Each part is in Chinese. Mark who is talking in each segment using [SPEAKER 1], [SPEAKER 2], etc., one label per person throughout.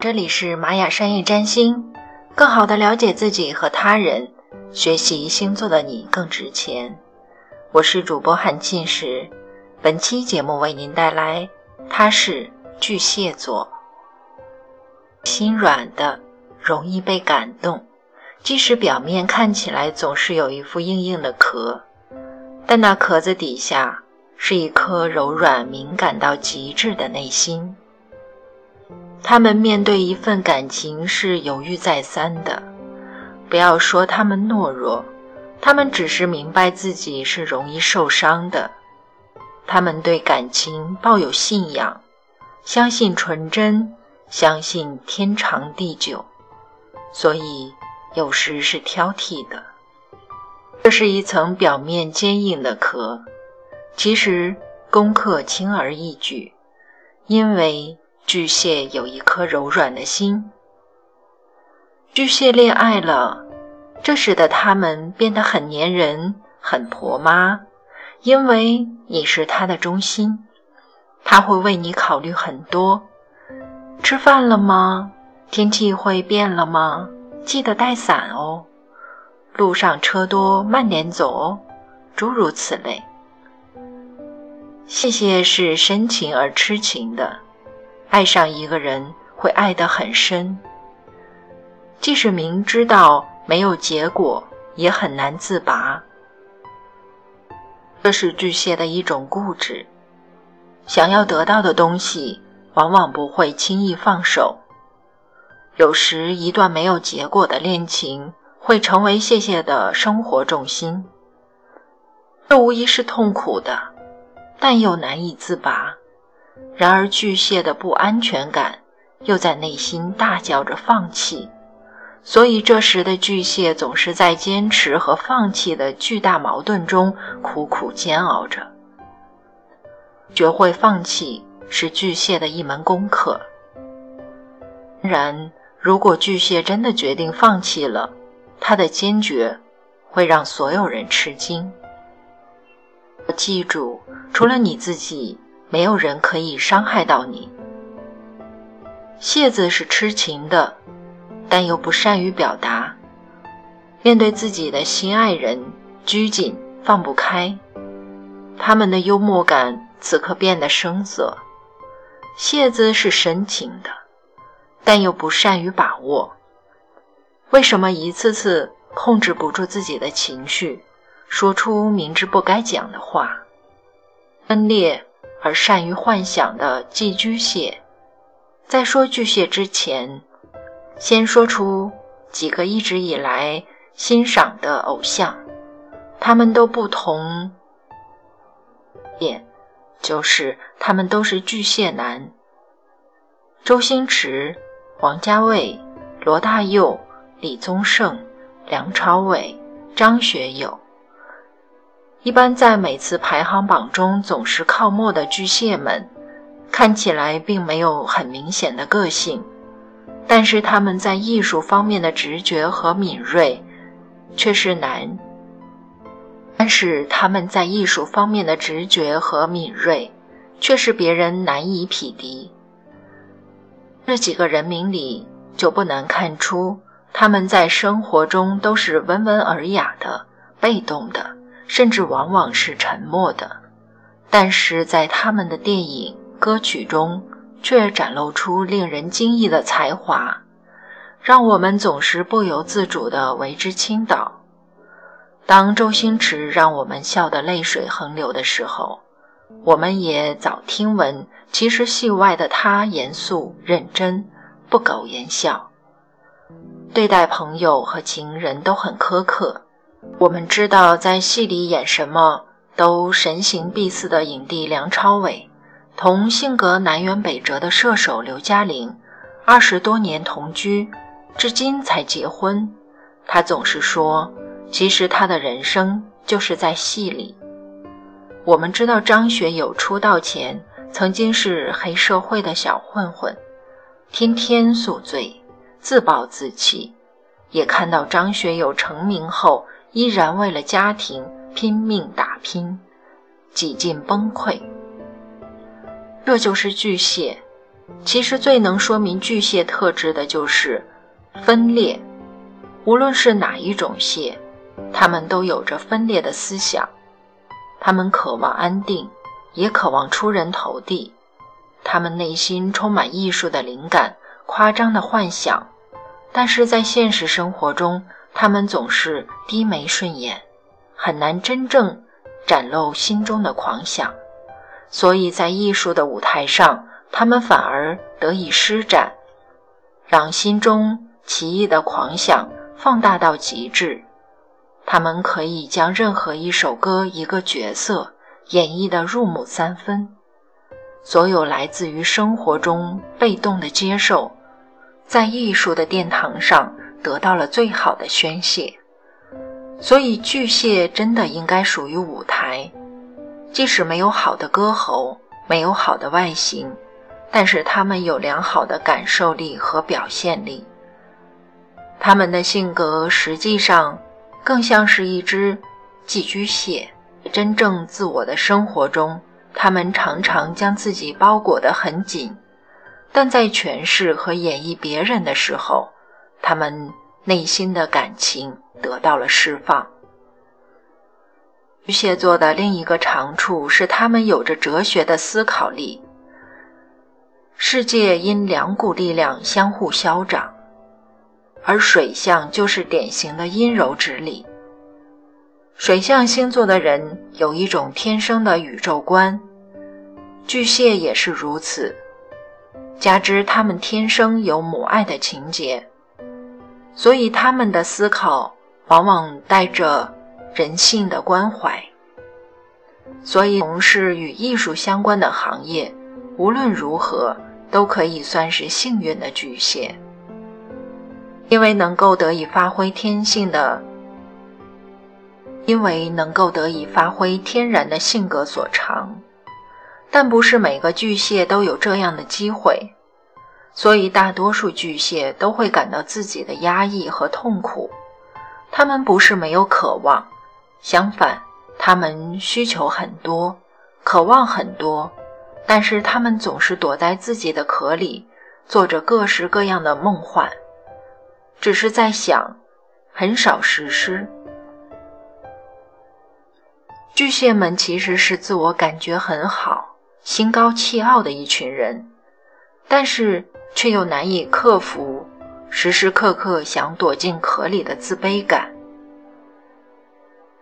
[SPEAKER 1] 这里是玛雅商业占星，更好的了解自己和他人，学习星座的你更值钱。我是主播韩庆时，本期节目为您带来，他是巨蟹座，心软的，容易被感动，即使表面看起来总是有一副硬硬的壳，但那壳子底下是一颗柔软敏感到极致的内心。他们面对一份感情是犹豫再三的，不要说他们懦弱，他们只是明白自己是容易受伤的。他们对感情抱有信仰，相信纯真，相信天长地久，所以有时是挑剔的。这是一层表面坚硬的壳，其实功课轻而易举，因为。巨蟹有一颗柔软的心。巨蟹恋爱了，这使得他们变得很粘人、很婆妈，因为你是他的中心，他会为你考虑很多。吃饭了吗？天气会变了吗？记得带伞哦。路上车多，慢点走哦。诸如此类。谢谢是深情而痴情的。爱上一个人会爱得很深，即使明知道没有结果，也很难自拔。这是巨蟹的一种固执，想要得到的东西，往往不会轻易放手。有时，一段没有结果的恋情会成为谢谢的生活重心，这无疑是痛苦的，但又难以自拔。然而，巨蟹的不安全感又在内心大叫着放弃，所以这时的巨蟹总是在坚持和放弃的巨大矛盾中苦苦煎熬着。学会放弃是巨蟹的一门功课。然，如果巨蟹真的决定放弃了，他的坚决会让所有人吃惊。记住，除了你自己。没有人可以伤害到你。蟹子是痴情的，但又不善于表达。面对自己的心爱人，拘谨放不开。他们的幽默感此刻变得生涩。蟹子是深情的，但又不善于把握。为什么一次次控制不住自己的情绪，说出明知不该讲的话？分裂。而善于幻想的寄居蟹，在说巨蟹之前，先说出几个一直以来欣赏的偶像，他们都不同，点就是他们都是巨蟹男：周星驰、王家卫、罗大佑、李宗盛、梁朝伟、张学友。一般在每次排行榜中总是靠末的巨蟹们，看起来并没有很明显的个性，但是他们在艺术方面的直觉和敏锐却是难。但是他们在艺术方面的直觉和敏锐却是别人难以匹敌。这几个人名里就不难看出，他们在生活中都是温文尔雅的、被动的。甚至往往是沉默的，但是在他们的电影、歌曲中却展露出令人惊异的才华，让我们总是不由自主地为之倾倒。当周星驰让我们笑得泪水横流的时候，我们也早听闻，其实戏外的他严肃认真，不苟言笑，对待朋友和情人都很苛刻。我们知道，在戏里演什么都神形必似的影帝梁朝伟，同性格南辕北辙的射手刘嘉玲，二十多年同居，至今才结婚。他总是说，其实他的人生就是在戏里。我们知道张学友出道前曾经是黑社会的小混混，天天宿醉，自暴自弃，也看到张学友成名后。依然为了家庭拼命打拼，几近崩溃。这就是巨蟹，其实最能说明巨蟹特质的就是分裂。无论是哪一种蟹，他们都有着分裂的思想。他们渴望安定，也渴望出人头地。他们内心充满艺术的灵感、夸张的幻想，但是在现实生活中，他们总是低眉顺眼，很难真正展露心中的狂想。所以在艺术的舞台上，他们反而得以施展，让心中奇异的狂想。放大到极致，他们可以将任何一首歌、一个角色演绎的入木三分。所有来自于生活中被动的接受，在艺术的殿堂上得到了最好的宣泄。所以，巨蟹真的应该属于舞台。即使没有好的歌喉，没有好的外形，但是他们有良好的感受力和表现力。他们的性格实际上更像是一只寄居蟹。真正自我的生活中，他们常常将自己包裹得很紧，但在诠释和演绎别人的时候，他们内心的感情得到了释放。巨蟹座的另一个长处是，他们有着哲学的思考力。世界因两股力量相互消长。而水象就是典型的阴柔之力。水象星座的人有一种天生的宇宙观，巨蟹也是如此。加之他们天生有母爱的情节，所以他们的思考往往带着人性的关怀。所以从事与艺术相关的行业，无论如何都可以算是幸运的巨蟹。因为能够得以发挥天性的，因为能够得以发挥天然的性格所长，但不是每个巨蟹都有这样的机会，所以大多数巨蟹都会感到自己的压抑和痛苦。他们不是没有渴望，相反，他们需求很多，渴望很多，但是他们总是躲在自己的壳里，做着各式各样的梦幻。只是在想，很少实施。巨蟹们其实是自我感觉很好、心高气傲的一群人，但是却又难以克服时时刻刻想躲进壳里的自卑感。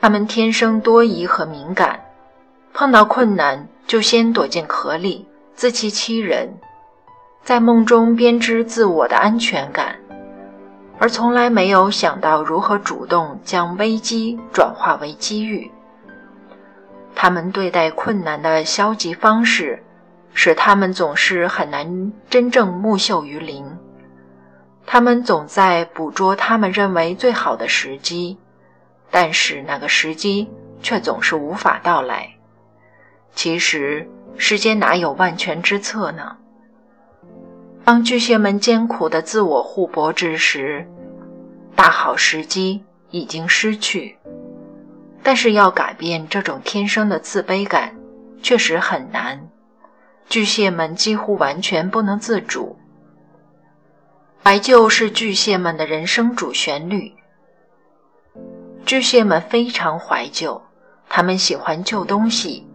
[SPEAKER 1] 他们天生多疑和敏感，碰到困难就先躲进壳里，自欺欺人，在梦中编织自我的安全感。而从来没有想到如何主动将危机转化为机遇。他们对待困难的消极方式，使他们总是很难真正木秀于林。他们总在捕捉他们认为最好的时机，但是那个时机却总是无法到来。其实，世间哪有万全之策呢？当巨蟹们艰苦的自我互搏之时，大好时机已经失去。但是要改变这种天生的自卑感，确实很难。巨蟹们几乎完全不能自主。怀旧是巨蟹们的人生主旋律。巨蟹们非常怀旧，他们喜欢旧东西，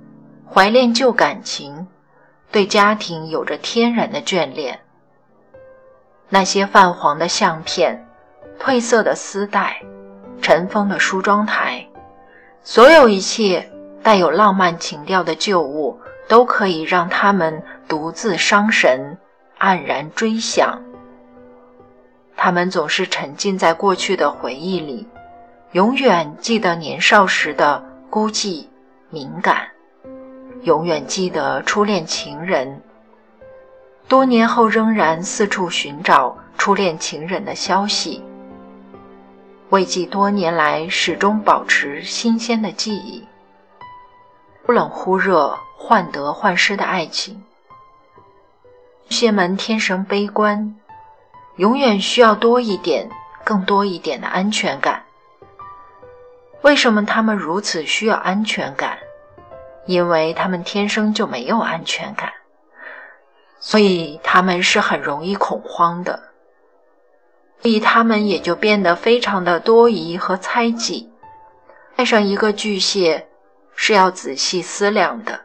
[SPEAKER 1] 怀恋旧感情，对家庭有着天然的眷恋。那些泛黄的相片、褪色的丝带、尘封的梳妆台，所有一切带有浪漫情调的旧物，都可以让他们独自伤神，黯然追想。他们总是沉浸在过去的回忆里，永远记得年少时的孤寂、敏感，永远记得初恋情人。多年后，仍然四处寻找初恋情人的消息，为记多年来始终保持新鲜的记忆。忽冷忽热、患得患失的爱情。巨蟹们天生悲观，永远需要多一点、更多一点的安全感。为什么他们如此需要安全感？因为他们天生就没有安全感。所以他们是很容易恐慌的，所以他们也就变得非常的多疑和猜忌。爱上一个巨蟹是要仔细思量的，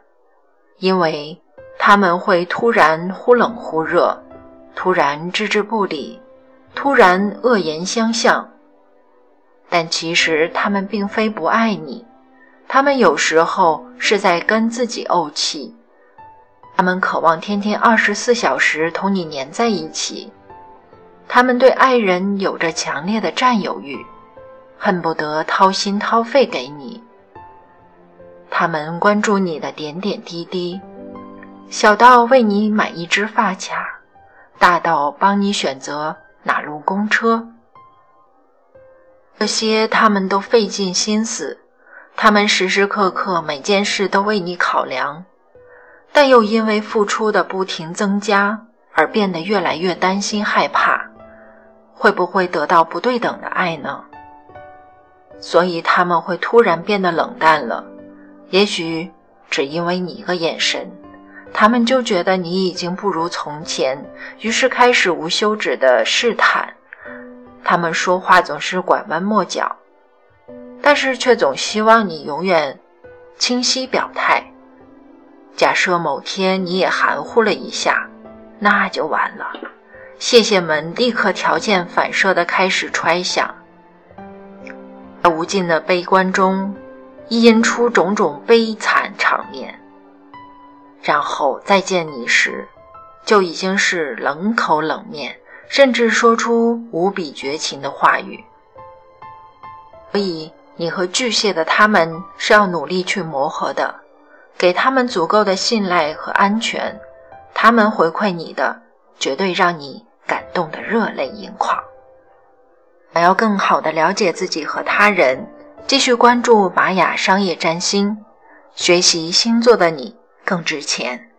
[SPEAKER 1] 因为他们会突然忽冷忽热，突然置之不理，突然恶言相向。但其实他们并非不爱你，他们有时候是在跟自己怄气。他们渴望天天二十四小时同你黏在一起，他们对爱人有着强烈的占有欲，恨不得掏心掏肺给你。他们关注你的点点滴滴，小到为你买一支发卡，大到帮你选择哪路公车，这些他们都费尽心思，他们时时刻刻每件事都为你考量。但又因为付出的不停增加而变得越来越担心害怕，会不会得到不对等的爱呢？所以他们会突然变得冷淡了。也许只因为你一个眼神，他们就觉得你已经不如从前，于是开始无休止的试探。他们说话总是拐弯抹角，但是却总希望你永远清晰表态。假设某天你也含糊了一下，那就完了。谢谢们立刻条件反射地开始揣想，在无尽的悲观中，意淫出种种悲惨场面。然后再见你时，就已经是冷口冷面，甚至说出无比绝情的话语。所以，你和巨蟹的他们是要努力去磨合的。给他们足够的信赖和安全，他们回馈你的绝对让你感动的热泪盈眶。想要更好的了解自己和他人，继续关注玛雅商业占星，学习星座的你更值钱。